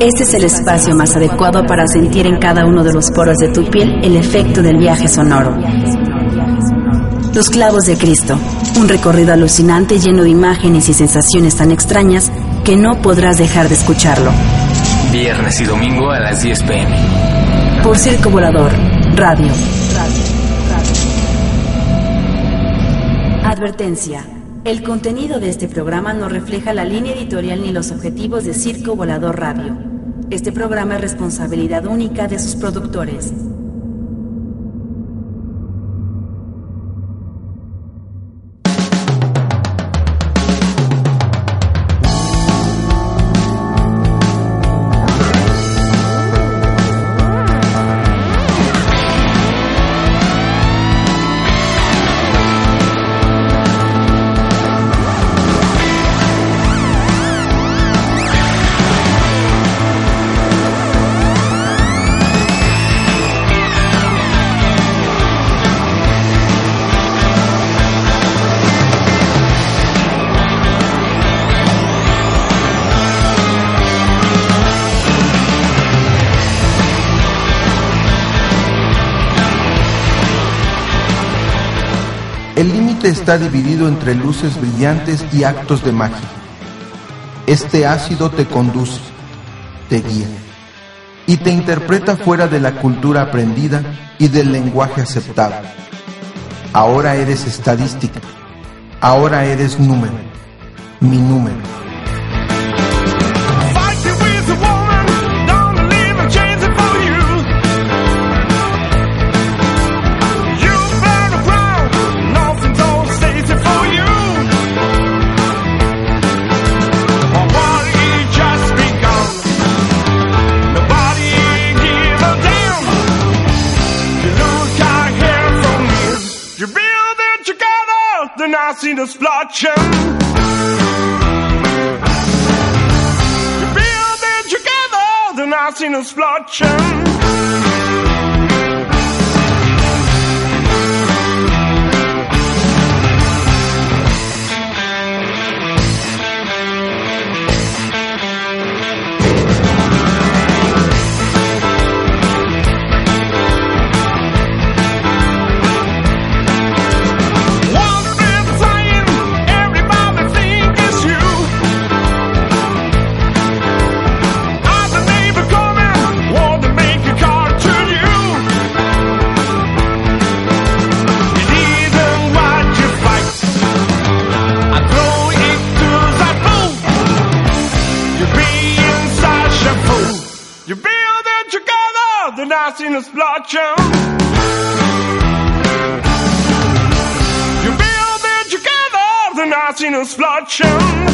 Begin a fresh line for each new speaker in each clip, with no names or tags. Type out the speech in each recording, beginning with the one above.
Este es el espacio más adecuado para sentir en cada uno de los poros de tu piel el efecto del viaje sonoro. Los clavos de Cristo, un recorrido alucinante lleno de imágenes y sensaciones tan extrañas que no podrás dejar de escucharlo.
Viernes y domingo a las 10 pm.
Por Circo Volador, Radio. Advertencia. El contenido de este programa no refleja la línea editorial ni los objetivos de Circo Volador Radio. Este programa es responsabilidad única de sus productores.
Límite está dividido entre luces brillantes y actos de magia. Este ácido te conduce, te guía y te interpreta fuera de la cultura aprendida y del lenguaje aceptado. Ahora eres estadística, ahora eres número, mi número.
Himmels blotchen. Build it together, the nastiness blotchen. watch them. You build it together, then I seen a splotch.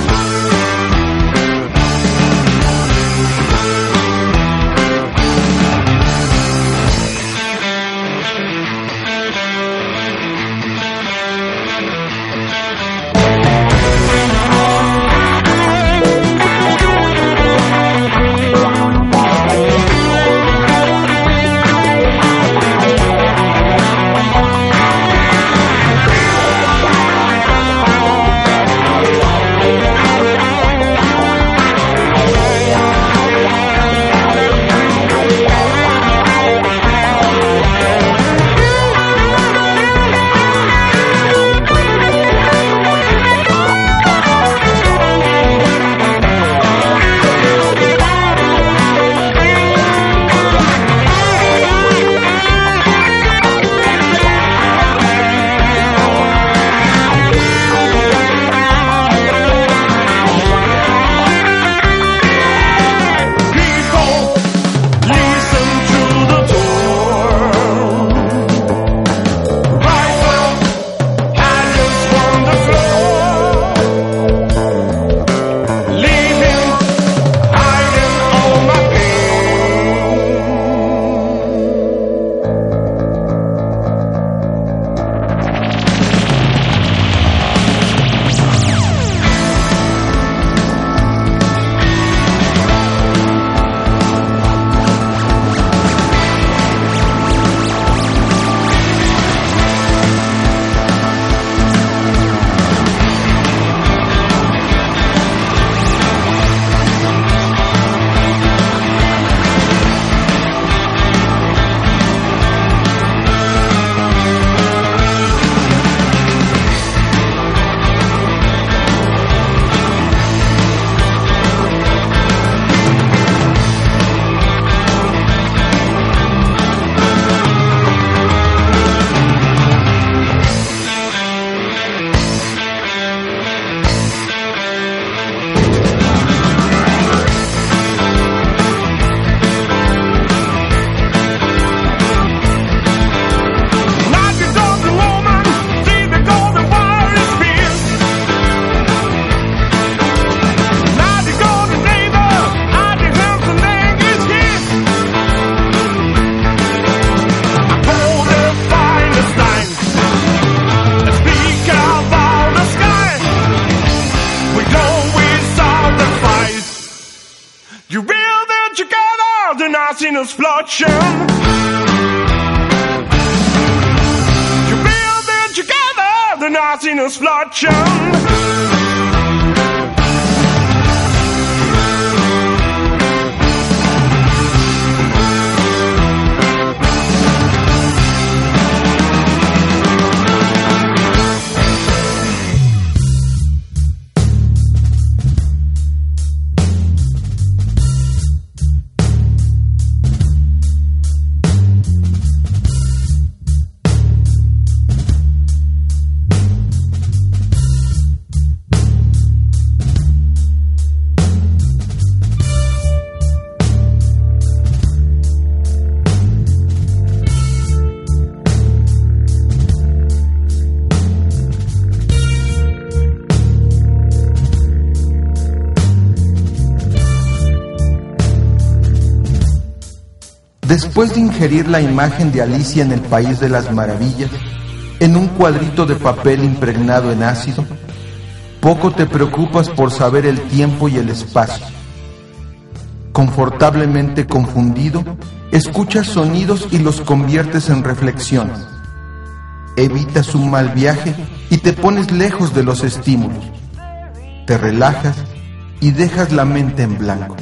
fortune. You build it together, the Nazi is fortune.
Después de ingerir la imagen de Alicia en el País de las Maravillas, en un cuadrito de papel impregnado en ácido, poco te preocupas por saber el tiempo y el espacio. Confortablemente confundido, escuchas sonidos y los conviertes en reflexiones. Evitas un mal viaje y te pones lejos de los estímulos. Te relajas y dejas la mente en blanco.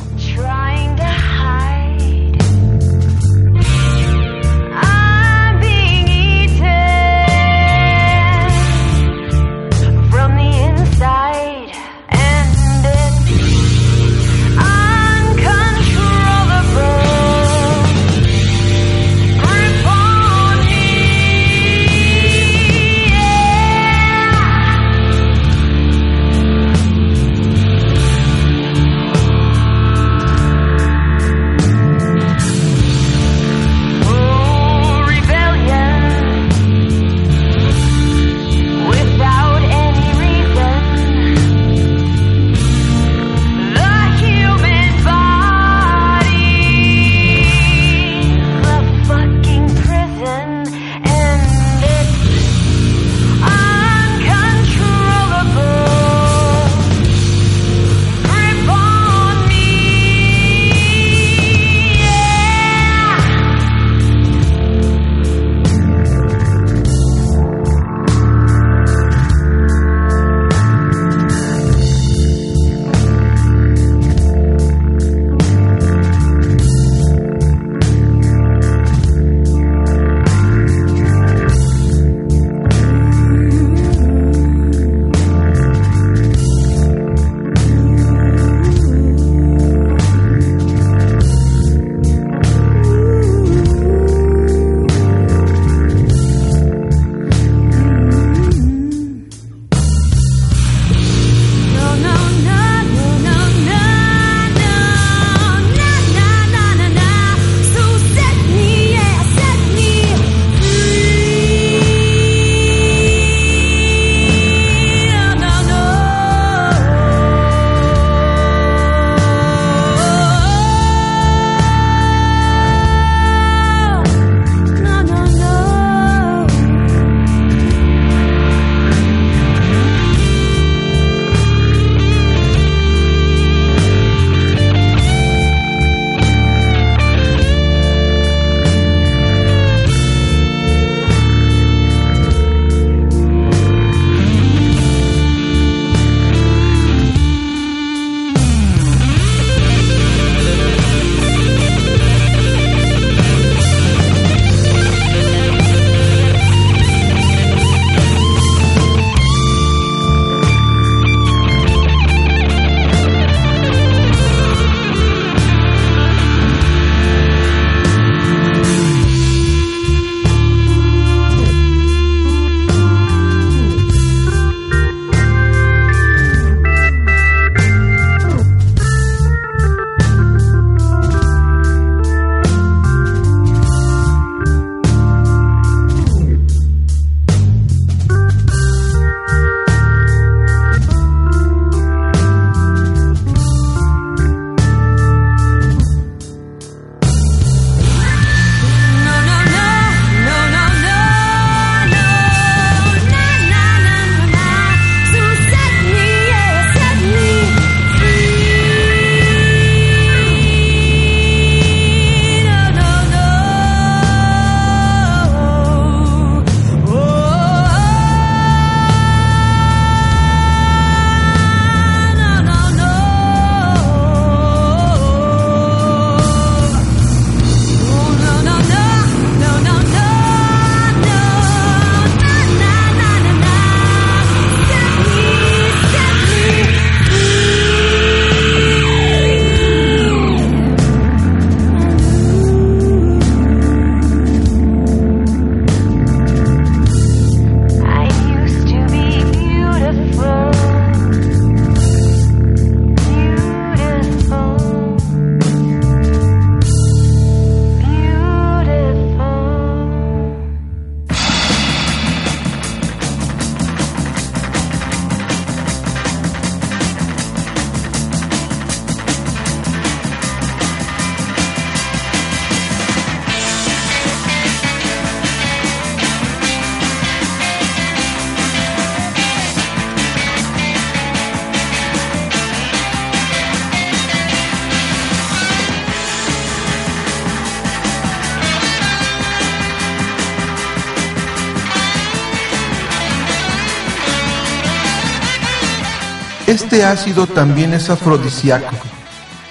Ácido también es afrodisíaco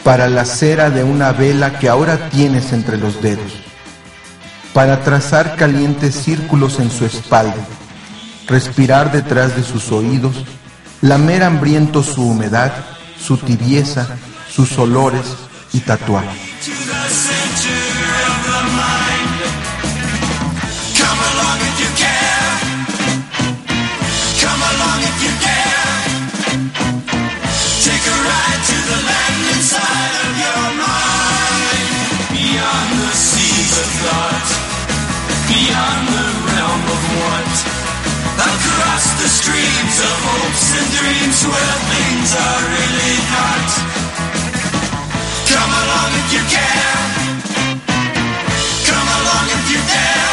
para la cera de una vela que ahora tienes entre los dedos, para trazar calientes círculos en su espalda, respirar detrás de sus oídos, lamer hambriento su humedad, su tibieza, sus olores y tatuar.
The streams of hopes and dreams where things are really not. Come along if you care. Come along if you dare.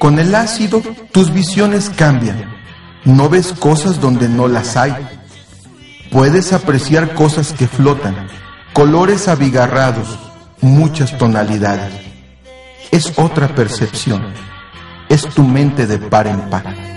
Con el ácido, tus visiones cambian. No ves cosas donde no las hay. Puedes apreciar cosas que flotan, colores abigarrados, muchas tonalidades. Es otra percepción. Es tu mente de par en par.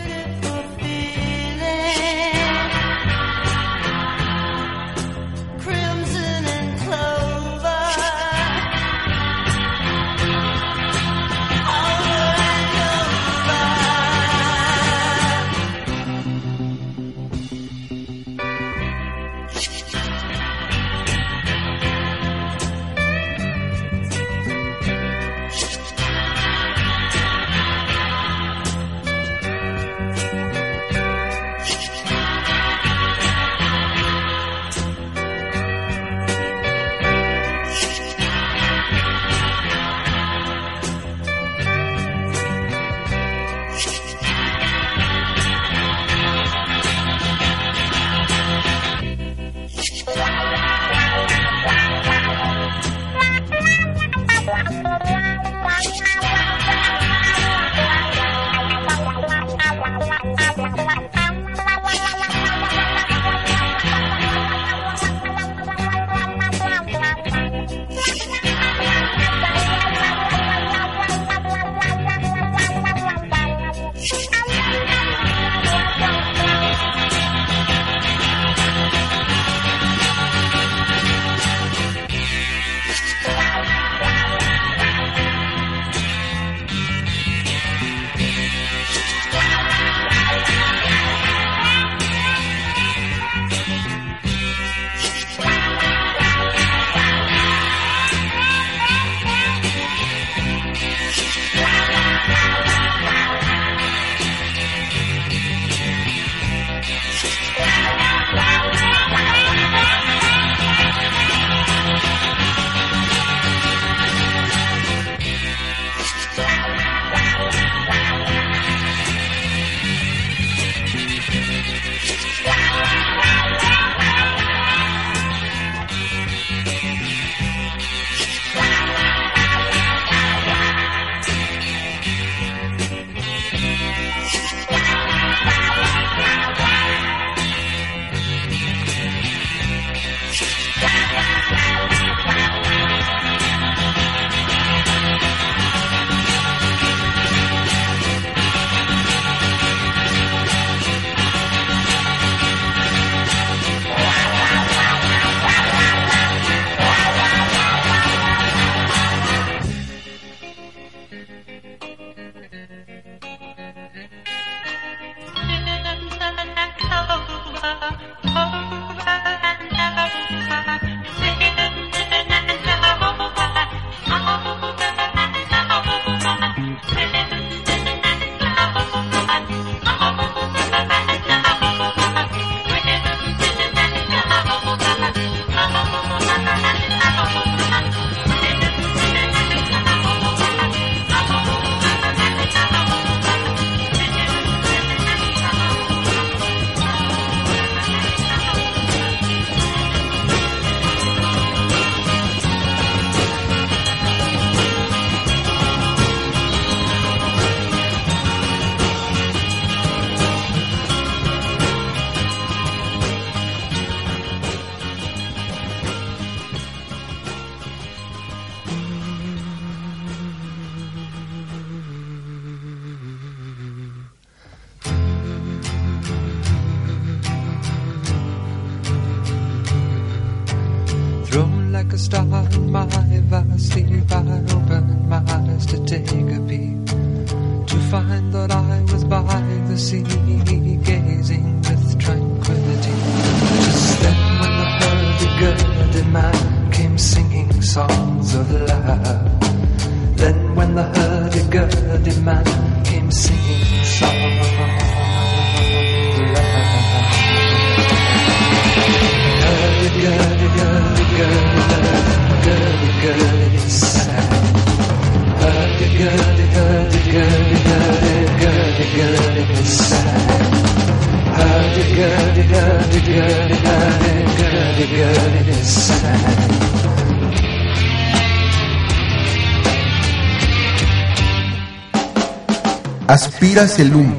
Aspiras el humo,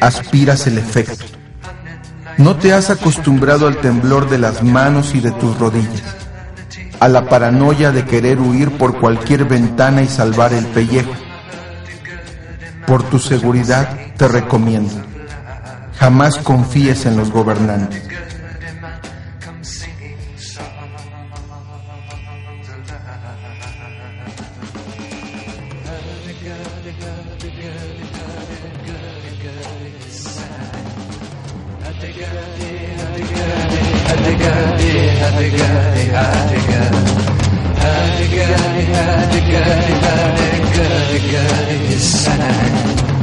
aspiras el efecto. No te has acostumbrado al temblor de las manos y de tus rodillas, a la paranoia de querer huir por cualquier ventana y salvar el pellejo. Por tu seguridad te recomiendo, jamás confíes en los gobernantes.
السنة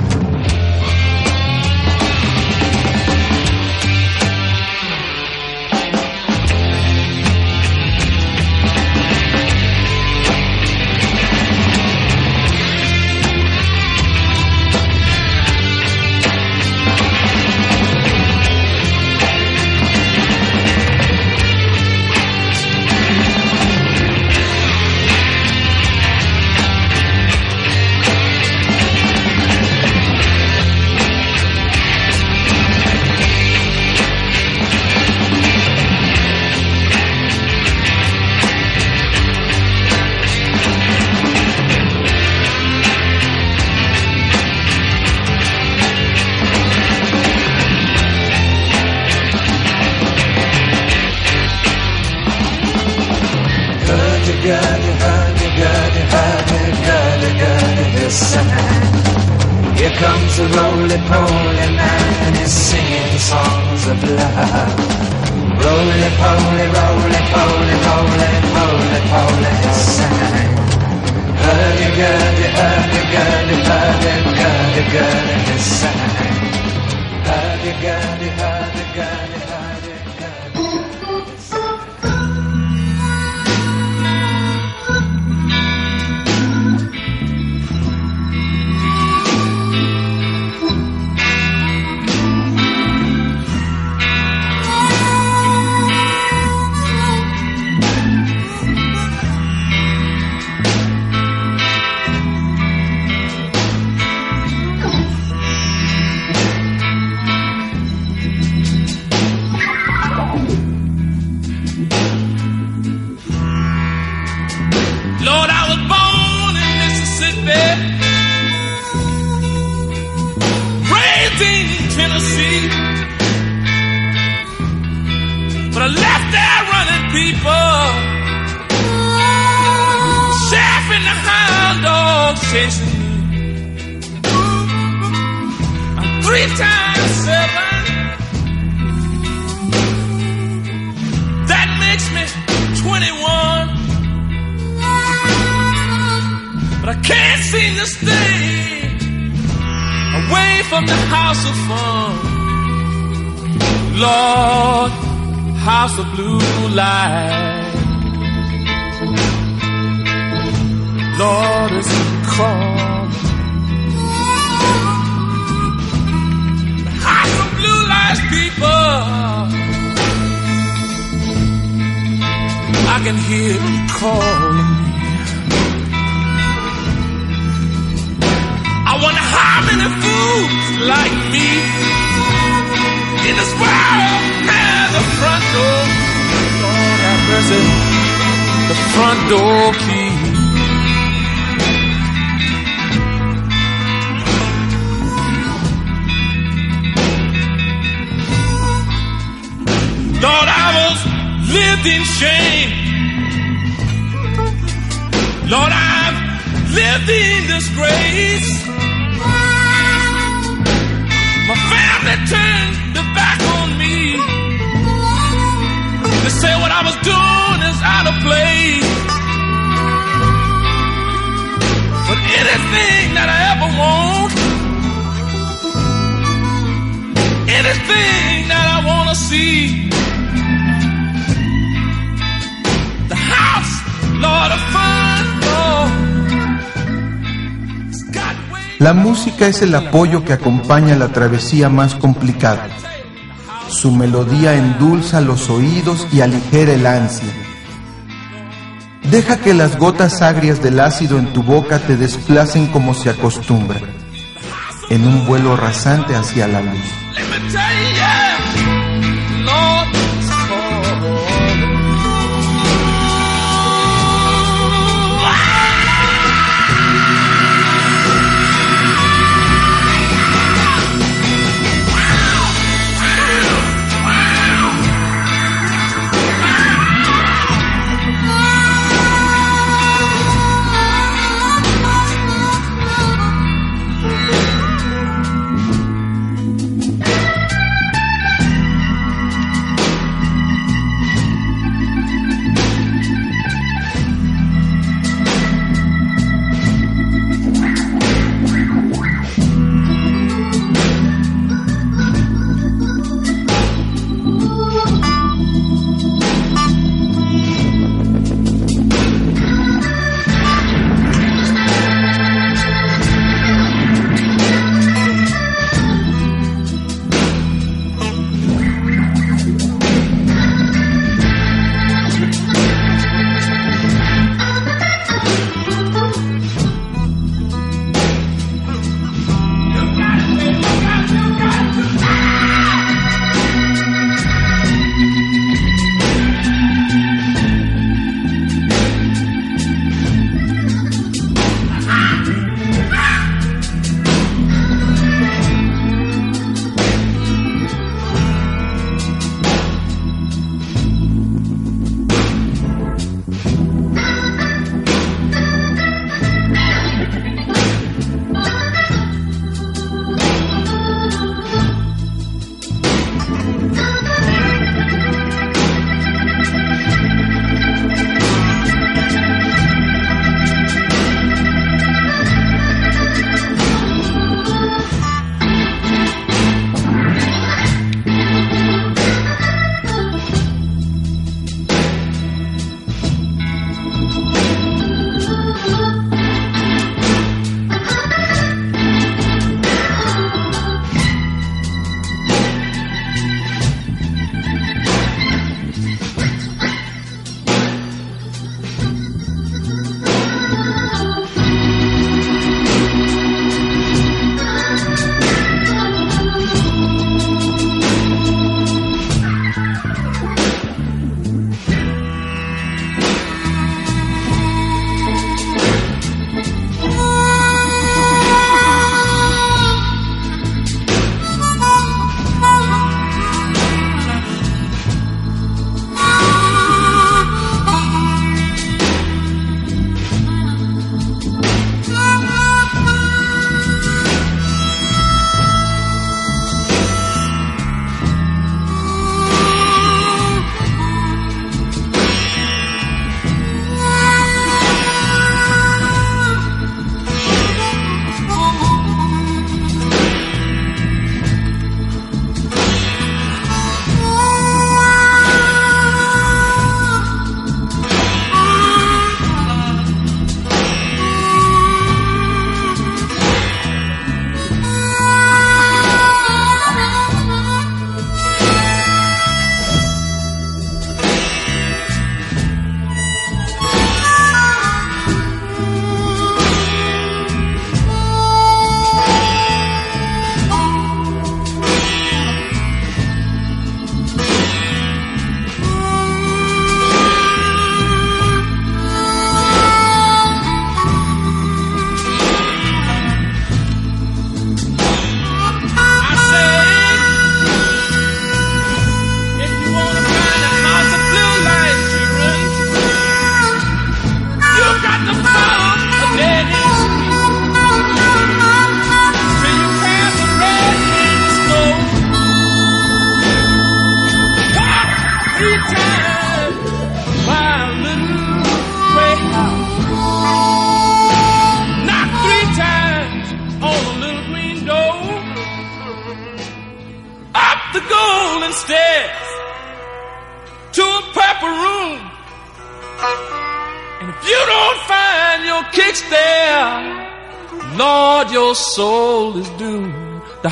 lived in disgrace. My family turned their back on me. They say what I was doing is out of place. But anything that I ever want, anything that I want to see, the house, Lord, I find,
La música es el apoyo que acompaña la travesía más complicada. Su melodía endulza los oídos y aligera el ansia. Deja que las gotas agrias del ácido en tu boca te desplacen como se acostumbra, en un vuelo rasante hacia la luz.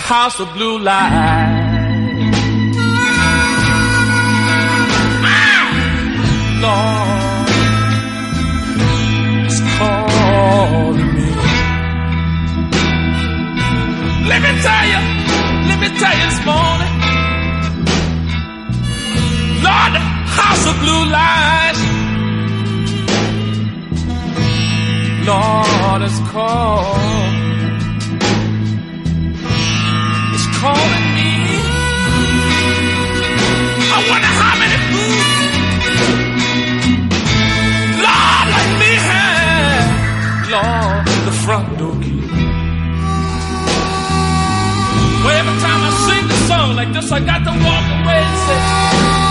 House of blue light. Lord, is calling me. Let me tell you, let me tell you this morning. Lord, house of blue lights. Lord, is calling. Calling me. I wonder how many fools Lord, let me have, Lord, the front door key. Well, every time I sing the song like this, I got to walk away and say,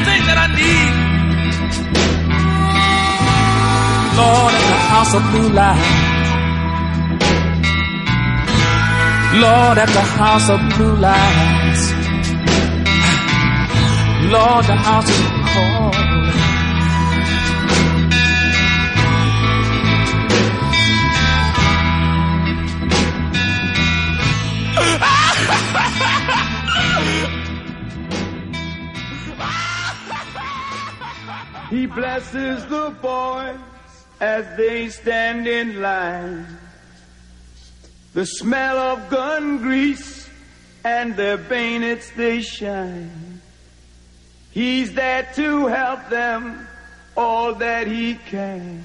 find anything that I need. Lord, at the house of blue light. Lord, at the house of blue lights. Lord, the house is calling.
Blesses the boys as they stand in line. The smell of gun grease and their bayonets they shine. He's there to help them all that he can.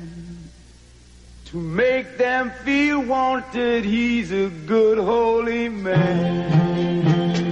To make them feel wanted, he's a good holy man.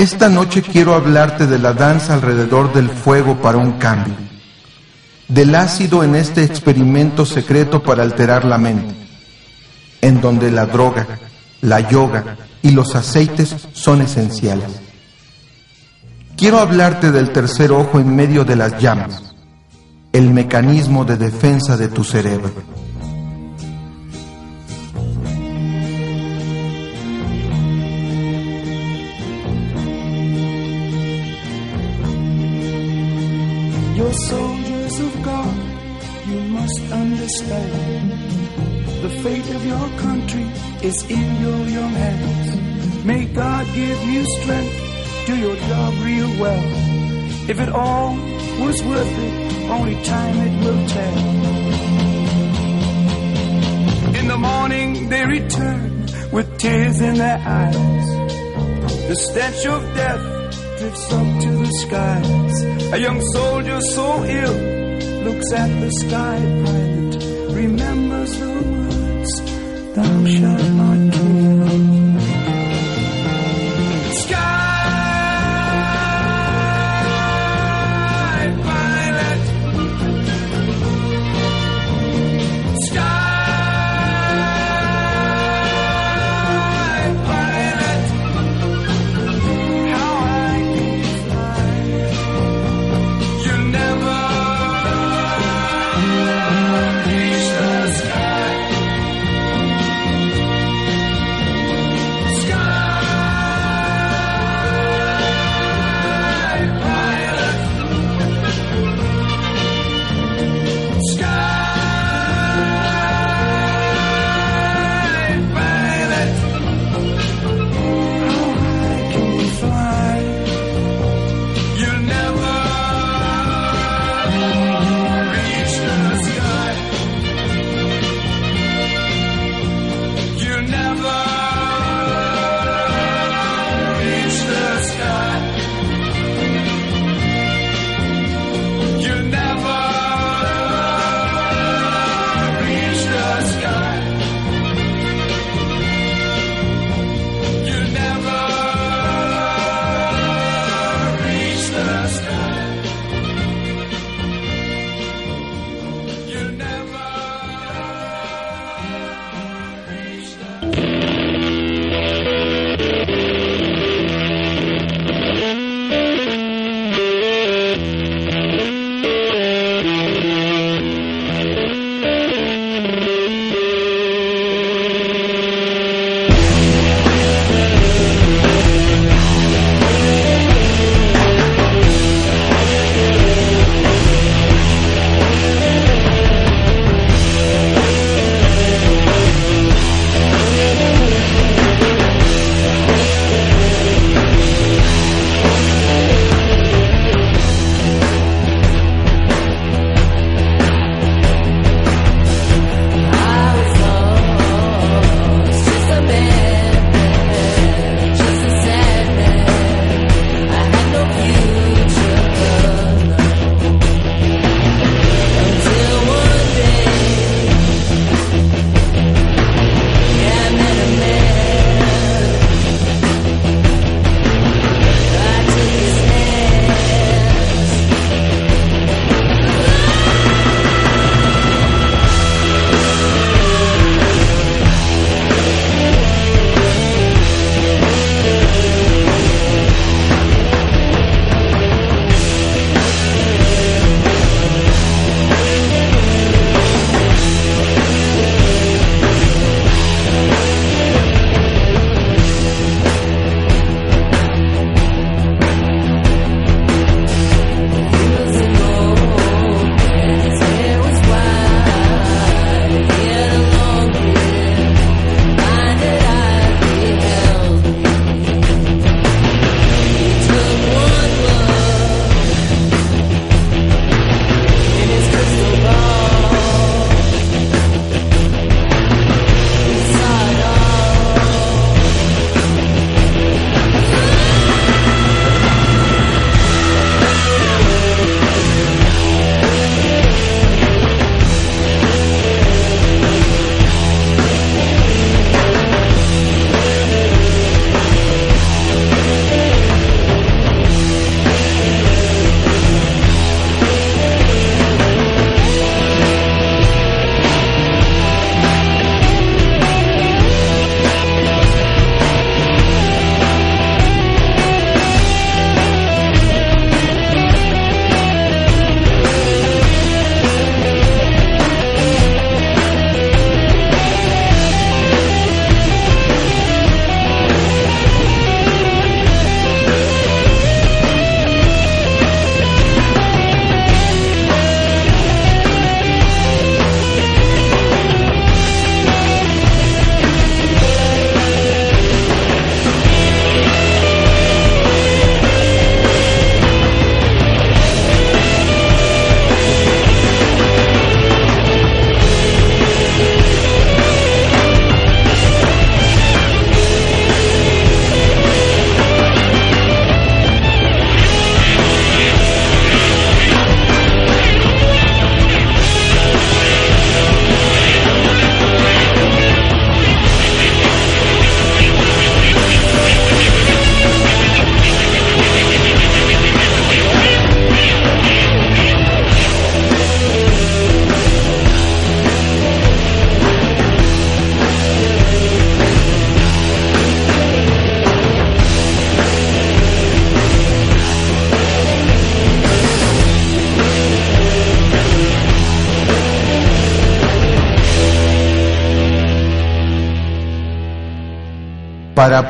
Esta noche quiero hablarte de la danza alrededor del fuego para un cambio, del ácido en este experimento secreto para alterar la mente, en donde la droga, la yoga y los aceites son esenciales. Quiero hablarte del tercer ojo en medio de las llamas, el mecanismo de defensa de tu cerebro.
In your young hands. May God give you strength, do your job real well. If it all was worth it, only time it will tell. In the morning they return with tears in their eyes. The stench of death drifts up to the skies. A young soldier so ill looks at the sky Thou shalt not kill.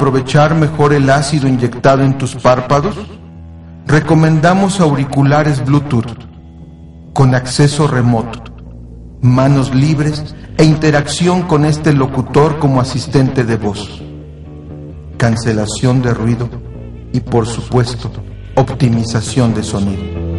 Aprovechar mejor el ácido inyectado en tus párpados, recomendamos auriculares Bluetooth con acceso remoto, manos libres e interacción con este locutor como asistente de voz, cancelación de ruido y por supuesto optimización de sonido.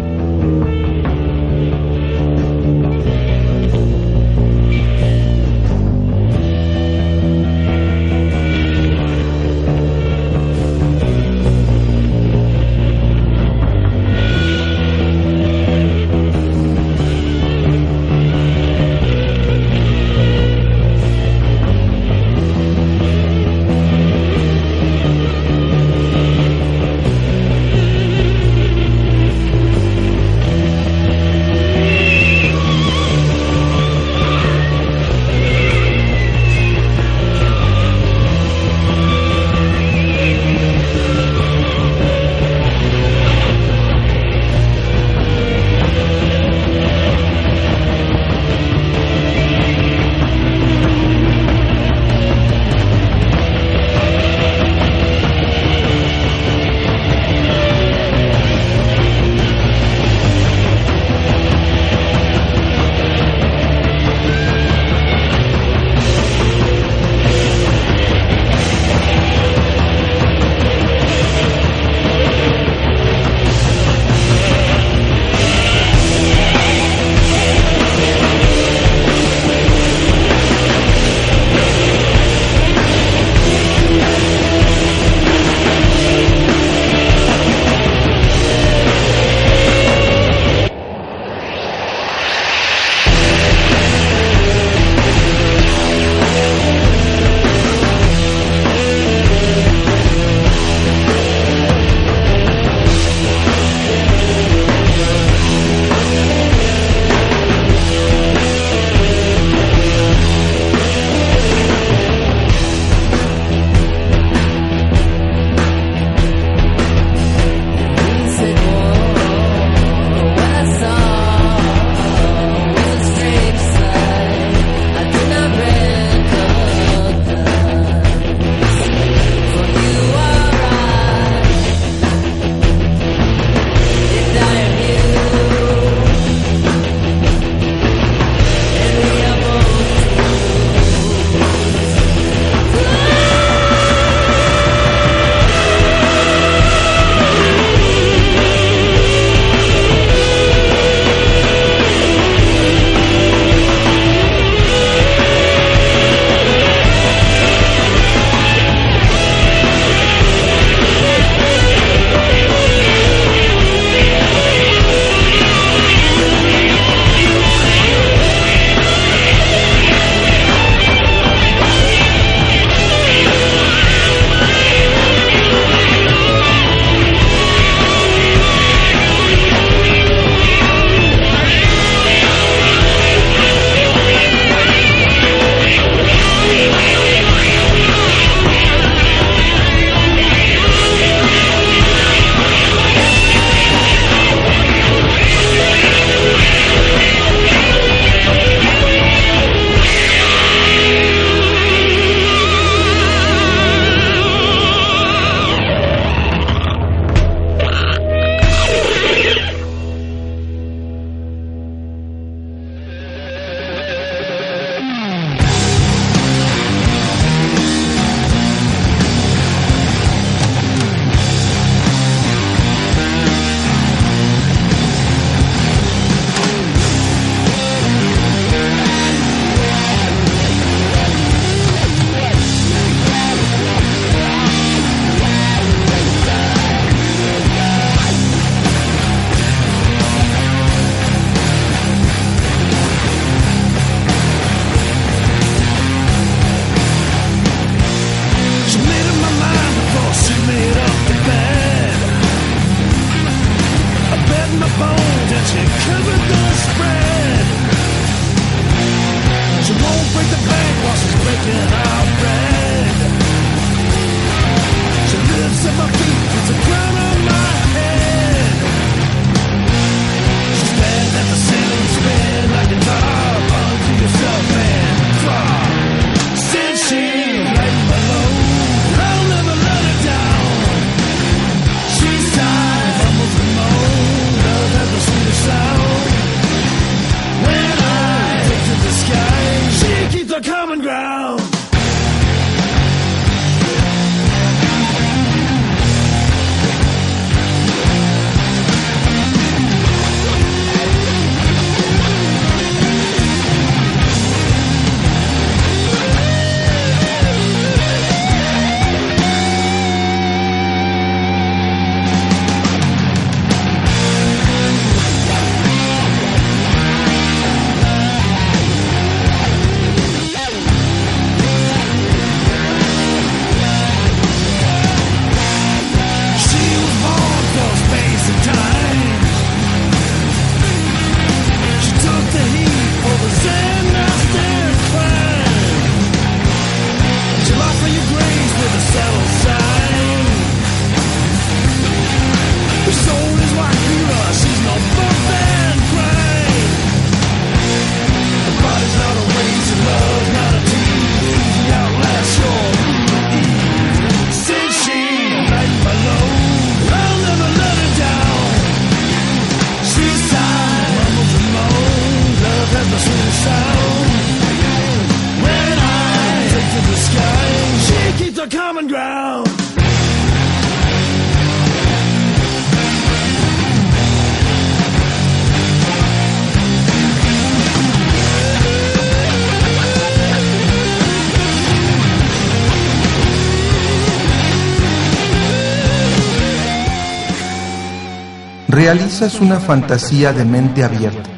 Realizas una fantasía de mente abierta,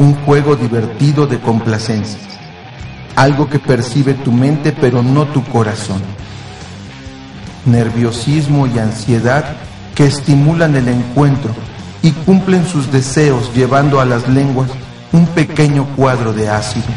un juego divertido de complacencias, algo que percibe tu mente pero no tu corazón, nerviosismo y ansiedad que estimulan el encuentro y cumplen sus deseos llevando a las lenguas un pequeño cuadro de ácido.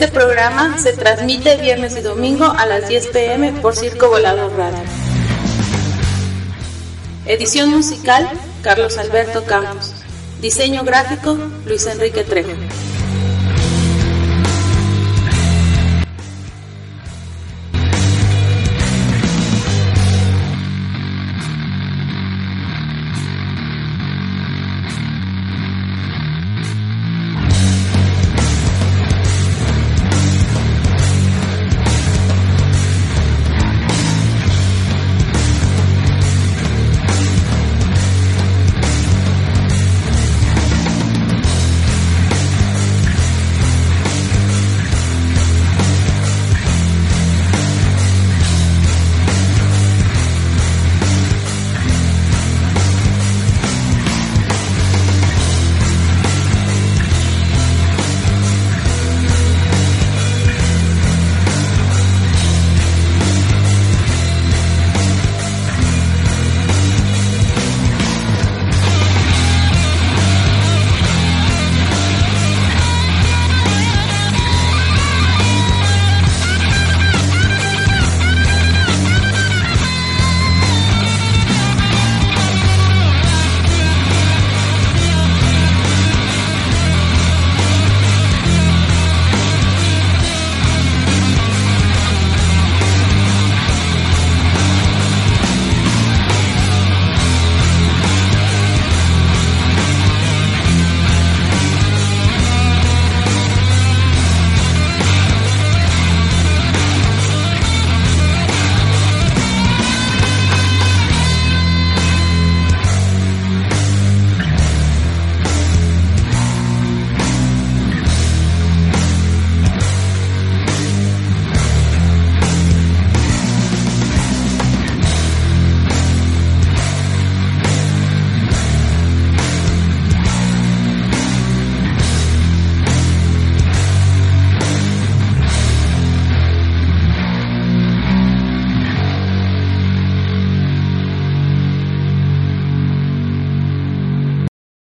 Este programa se transmite viernes y domingo a las 10 pm por Circo Volador Radio. Edición musical, Carlos Alberto Campos. Diseño gráfico, Luis Enrique Trejo.